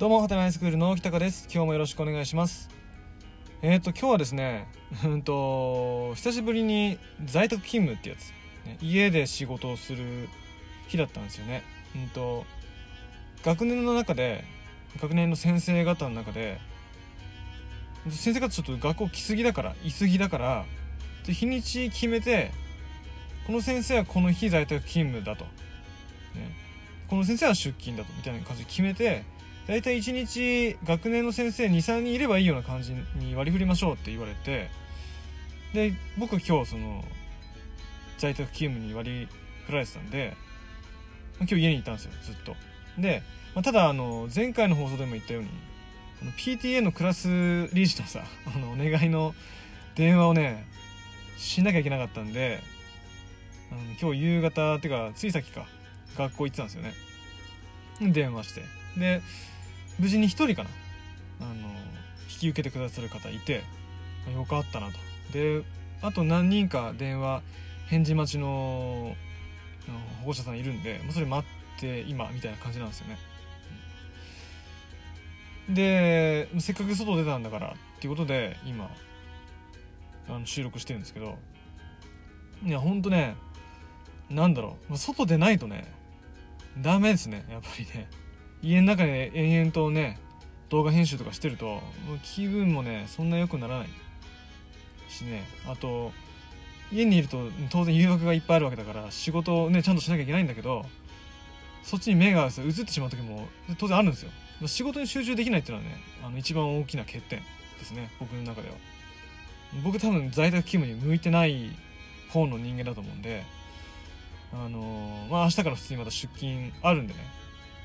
どうも、はたないスクールの北川です。今日もよろしくお願いします。えっ、と、今日はですね、うんと、久しぶりに在宅勤務ってやつ、ね家で仕事をする日だったんですよね。うんと、学年の中で、学年の先生方の中で、先生方ちょっと学校来すぎだから、いすぎだから、日にち決めて、この先生はこの日在宅勤務だと。ね、この先生は出勤だとみたいな感じで決めて大体1日学年の先生23人いればいいような感じに割り振りましょうって言われてで僕今日その在宅勤務に割り振られてたんで今日家にいたんですよずっと。で、まあ、ただあの前回の放送でも言ったように PTA のクラス理事のさ あのお願いの電話をねしなきゃいけなかったんであの今日夕方っていうかついさっきか学校行ってたんですよね。電話して。で無事に1人かな。あの引き受けてくださる方いてよかったなと。であと何人か電話返事待ちの保護者さんいるんでもうそれ待って今みたいな感じなんですよね。うんでせっかく外出たんだからっていうことで今あの収録してるんですけどいやほんとねなんだろう。外出ないとねダメですねやっぱりね。家の中で延々とね動画編集とかしてると気分もねそんな良くならない。しねあと家にいると当然誘惑がいっぱいあるわけだから仕事をねちゃんとしなきゃいけないんだけどそっちに目が移ってしまう時も当然あるんですよ。仕事に集中できないっていうのはねあの一番大きな欠点ですね。僕の中では。僕多分在宅勤務に向いてない方の人間だと思うんであのまあ明日から普通にまた出勤あるんでね。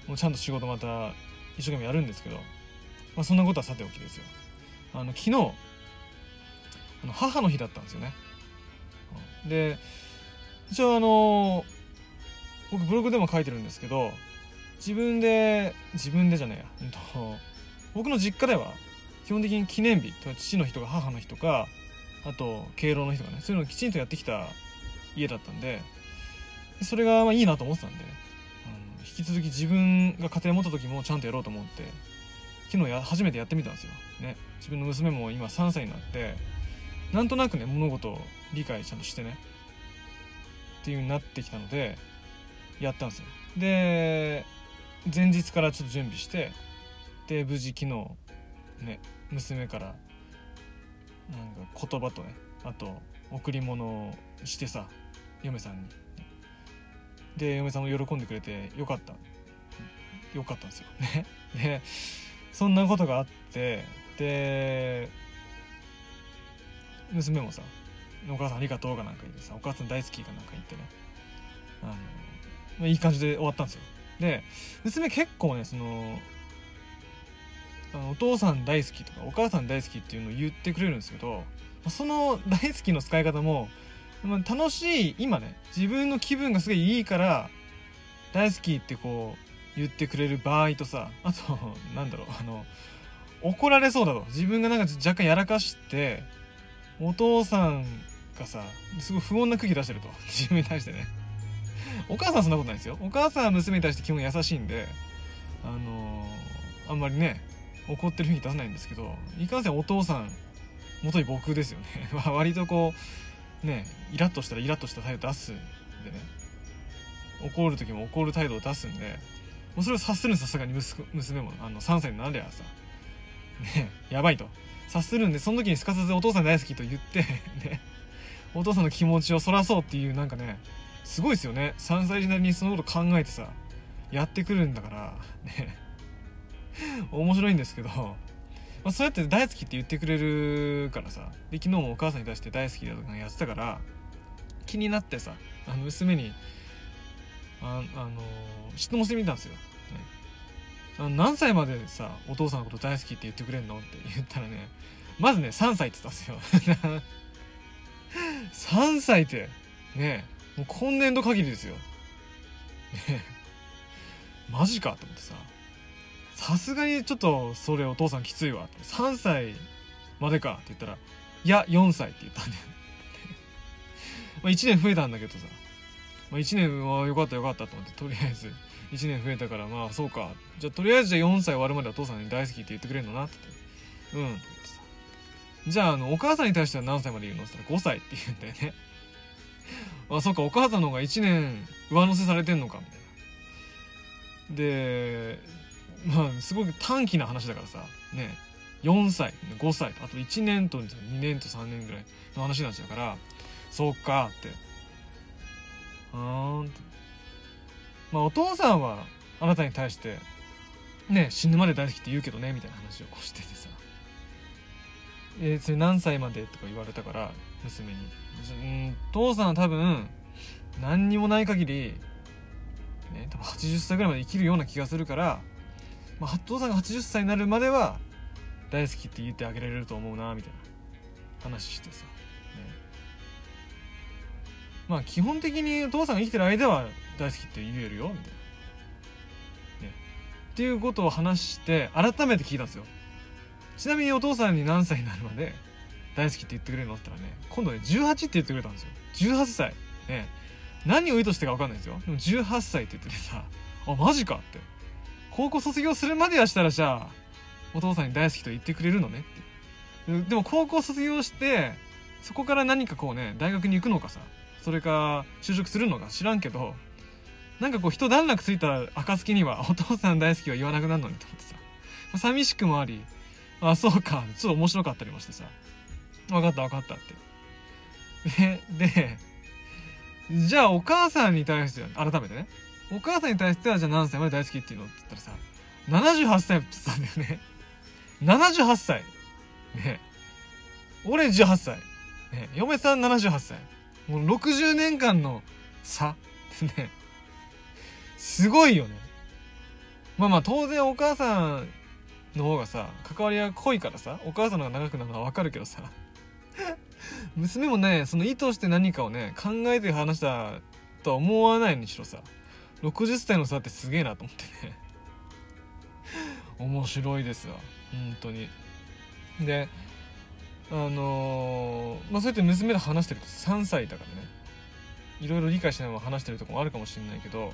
もうちゃんと仕事また一生懸命やるんですけど、まあ、そんなことはさておきですよ。あの昨日あの母の日だったんですよね。で一応あの僕ブログでも書いてるんですけど自分で自分でじゃねえや、うんと、僕の実家では基本的に記念日父の日とか母の日とかあと敬老の日とかねそういうのをきちんとやってきた家だったんでそれがまあいいなと思ってたんでね。引き続き自分が家庭持った時もちゃんとやろうと思って昨日や初めてやってみたんですよ、ね、自分の娘も今3歳になってなんとなくね物事を理解ちゃんとしてね。っていう風になってきたのでやったんですよ。で前日からちょっと準備してで無事昨日ね娘からなんか言葉とねあと贈り物をしてさ嫁さんに。で嫁さんも喜んでくれてよかった。よかったんですよ。ね。でそんなことがあってで娘もさ「お母さんありがとう」かなんか言ってさ「お母さん大好き」かなんか言ってね。あの、まあ、いい感じで終わったんですよ。で娘結構ねそのあのお父さん大好きとかお母さん大好きっていうのを言ってくれるんですけどその大好きの使い方もまあ楽しい今ね自分の気分がすごいいいから大好きってこう言ってくれる場合とさあとなんだろうあの怒られそうだと。自分がなんか若干やらかしてお父さんがさすごい不穏な空気出してると。自分に対してね。お母さんそんなことないですよ。お母さんは娘に対して基本優しいんであのーあんまりね怒ってる雰囲気出さないんですけどいかんせんお父さん元に僕ですよね。割とこうねイラッとしたらイラッとした態度出すんでね。怒る時も怒る態度を出すんでもうそれを察するんですさすがに娘もあの3歳になればさ。ねやばいと。察するんでその時にすかさずお父さん大好きと言って ね。お父さんの気持ちをそらそうっていうなんかねすごいですよね。3歳児なりにそのこと考えてさやってくるんだからね。面白いんですけど、まあ、そうやって大好きって言ってくれるからさ。で昨日もお母さんに対して大好きだとかやってたから気になってさあの娘にああの質問してみたんですよ、ね、何歳までさお父さんのこと大好きって言ってくれんの？って言ったらねまずね3歳って言ったんですよ。3歳ってねもう今年度限りですよ。ね。マジかと思ってさ。さすがにちょっとそれお父さんきついわって。3歳までかって言ったら「いや4歳」って言ったんだよ まあ1年増えたんだけどさ。まあ、1年はよかったよかったと思ってとりあえず。1年増えたからまあそうか。じゃあとりあえずじゃあ4歳終わるまでお父さんに大好きって言ってくれるのなって。ってうん。って言ってさじゃああのお母さんに対しては何歳まで言うのって言ったら5歳って言うんだよね。あそっかお母さんの方が1年上乗せされてんのかみたいな。でまあすごく短期な話だからさ。ね。4歳5歳あと1年と2年と3年ぐらいの話なっちゃうから。そうかって。あーんって。まあお父さんはあなたに対してね死ぬまで大好きって言うけどねみたいな話をこうしててさ「えー、それ何歳まで?」とか言われたから娘に「うん父さんは多分何にもない限りね多分80歳ぐらいまで生きるような気がするから、まあ、父さんが80歳になるまでは大好きって言ってあげられると思うなみたいな話してさ、ね、まあ基本的にお父さんが生きてる間は大好きって言えるよみたいな、ね、っていうことを話して改めて聞いたんですよ。ちなみにお父さんに何歳になるまで大好きって言ってくれるのって言ったらね今度ね18って言ってくれたんですよ。18歳。ね。何を意図してか分かんないですよ。でも18歳って言っててさあマジかって。高校卒業するまではしたらじゃあお父さんに大好きと言ってくれるのねって。でも高校卒業してそこから何かこうね大学に行くのかさそれか就職するのか知らんけどなんかこう一段落ついた暁にはお父さん大好きは言わなくなるのにと思ってさ。寂しくもありあそうかちょっと面白かったりもしてさ。分かった分かったって。ででじゃあお母さんに対して改めてね。お母さんに対してはじゃあ何歳まで大好きっていうのって言ったらさ78歳って言ってたんだよね。78歳。ね。俺18歳。ね。嫁さん78歳。もう60年間の差。ってね。すごいよね。まあまあ当然お母さんの方がさ関わりが濃いからさお母さんの方が長くなるのは分かるけどさ 娘もねその意図して何かをね考えて話したとは思わないにしろさ60歳の差ってすげえなと思ってね。面白いですわ。本当に。であのー、まあそうやって娘と話してると3歳だからね。いろいろ理解しないまま話してるとこもあるかもしれないけど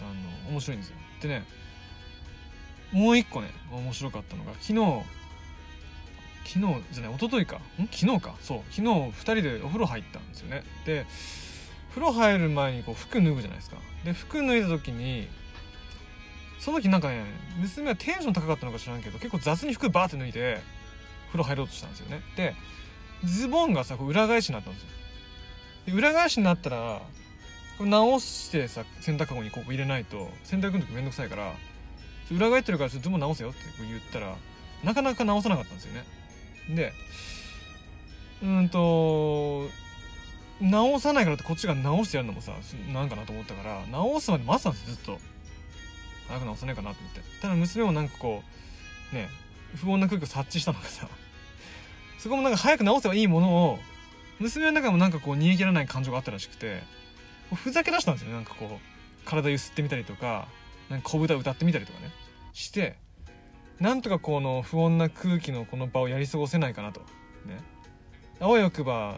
あの面白いんですよ。でねもう一個ね面白かったのが昨日昨日じゃない一昨日か。ん？昨日か。そう。昨日2人でお風呂入ったんですよね。で風呂入る前にこう服脱ぐじゃないですか。で服脱いだ時にその時なんかね娘はテンション高かったのか知らんけど結構雑に服バーって脱いで風呂入ろうとしたんですよね。でズボンがさこう裏返しになったんですよ。で裏返しになったらこれ直してさ洗濯かごにここ入れないと洗濯の時めんどくさいから裏返ってるからちょっとズボン直せよって言ったらなかなか直さなかったんですよね。でうんと直さないからってこっちが直してやるのもさなんかなと思ったから直すまで待ってたんですずっと。早く直さないかなと思って。ただ娘もなんかこうね不穏な空気を察知したのがさそこもなんか早く直せばいいものを娘の中もなんかこう逃げ切らない感情があったらしくてふざけ出したんですよねなんかこう体ゆすってみたりとかなんか小豚歌ってみたりとかねしてなんとかこの不穏な空気のこの場をやり過ごせないかなと。ね。あわよくば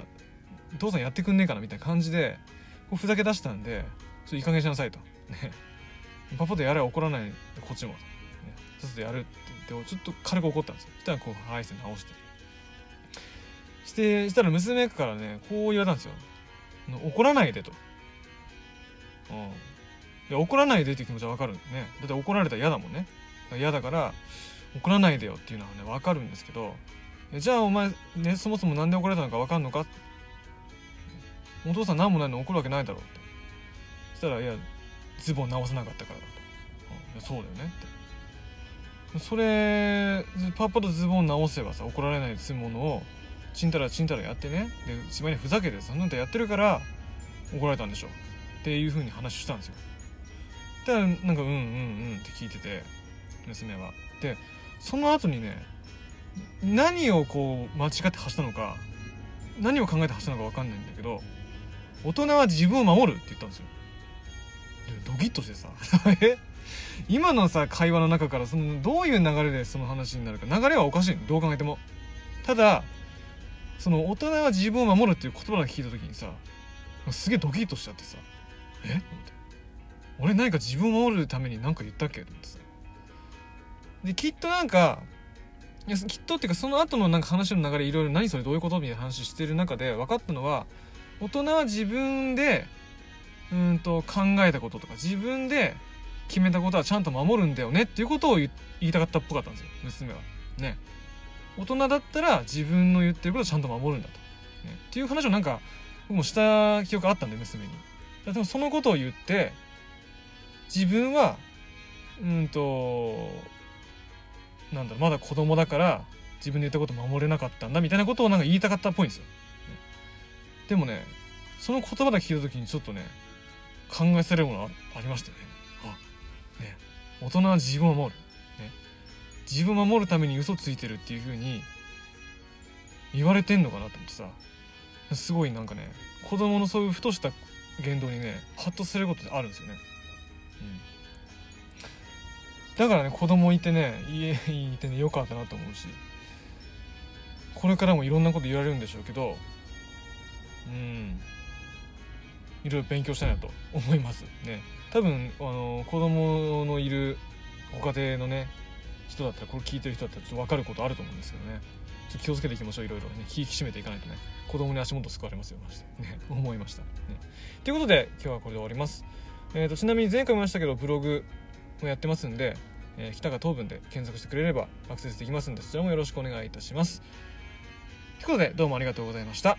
父さんやってくんねえかなみたいな感じでこうふざけ出したんでちょいい加減しなさいと。ね。パパとやれ怒らないこっちも。と、ね、ちょっとやるって言ってちょっと軽く怒ったんですよ。そしたらこうはいして直して。してしたら娘からねこう言われたんですよ怒らないでと。うん。いや怒らないでっていう気持ちは分かるね。だって怒られたら嫌だもんね。嫌だから怒らないでよっていうのはね分かるんですけど。じゃあお前ねそもそも何で怒られたのか分かんのかお父さん何もないの怒るわけないだろうって。そしたら「いやズボン直さなかったからだ」と「そうだよね」って。それパッパとズボン直せばさ怒られないで済むものをちんたらちんたらやってね。でしまいにふざけてそんなんてやってるから怒られたんでしょ。うっていうふうに話したんですよ。だからなんかうんうんうんって聞いてて娘は。でその後にね何をこう間違って発したのか何を考えて発したのか分かんないんだけど大人は自分を守るって言ったんですよ。でドキッとしてさ。え？今のさ会話の中からそのどういう流れでその話になるか。流れはおかしいどう考えても。ただその大人は自分を守るっていう言葉が聞いた時にさすげえドキッとしちゃってさ。え？と思って。俺何か自分を守るために何か言ったっけ？と思ってできっとなんかいやきっとっていうかその後のなんか話の流れいろいろ何それどういうこと？みたいな話してる中で分かったのは大人は自分でうんと考えたこととか自分で決めたことはちゃんと守るんだよねっていうことを言いたかったっぽかったんですよ娘は。ね。大人だったら自分の言ってることをちゃんと守るんだと、ね、っていう話をなんか僕もした記憶あったんで娘に。でもそのことを言って自分はうんとなんだろうまだ子供だから自分で言ったこと守れなかったんだみたいなことをなんか言いたかったっぽいんですよ、でもねその言葉だけ聞いた時にちょっとね考えされるものありましたよね。あね大人は自分を守る、ね、自分を守るために嘘ついてるっていう風に言われてんのかなと思ってさ。すごいなんかね子供のそういうふとした言動にねハッとすることってあるんですよね、うん、だからね子供いてね家にい てねよかったなと思うし。これからもいろんなこと言われるんでしょうけどうん。いろいろ勉強したいなと思います。ね。多分あの子供のいるご家庭のね人だったらこれ聞いてる人だったらちょっと分かることあると思うんですけどね。ちょっと気をつけていきましょう。いろいろね引き締めていかないとね子供に足元救われますよマジでね思いました。ね。ということで今日はこれで終わります。えーと、ちなみに前回も言いましたけどブログもやってますんで、えー、北が糖分で検索してくれればアクセスできますんでそちらもよろしくお願いいたします。ということでどうもありがとうございました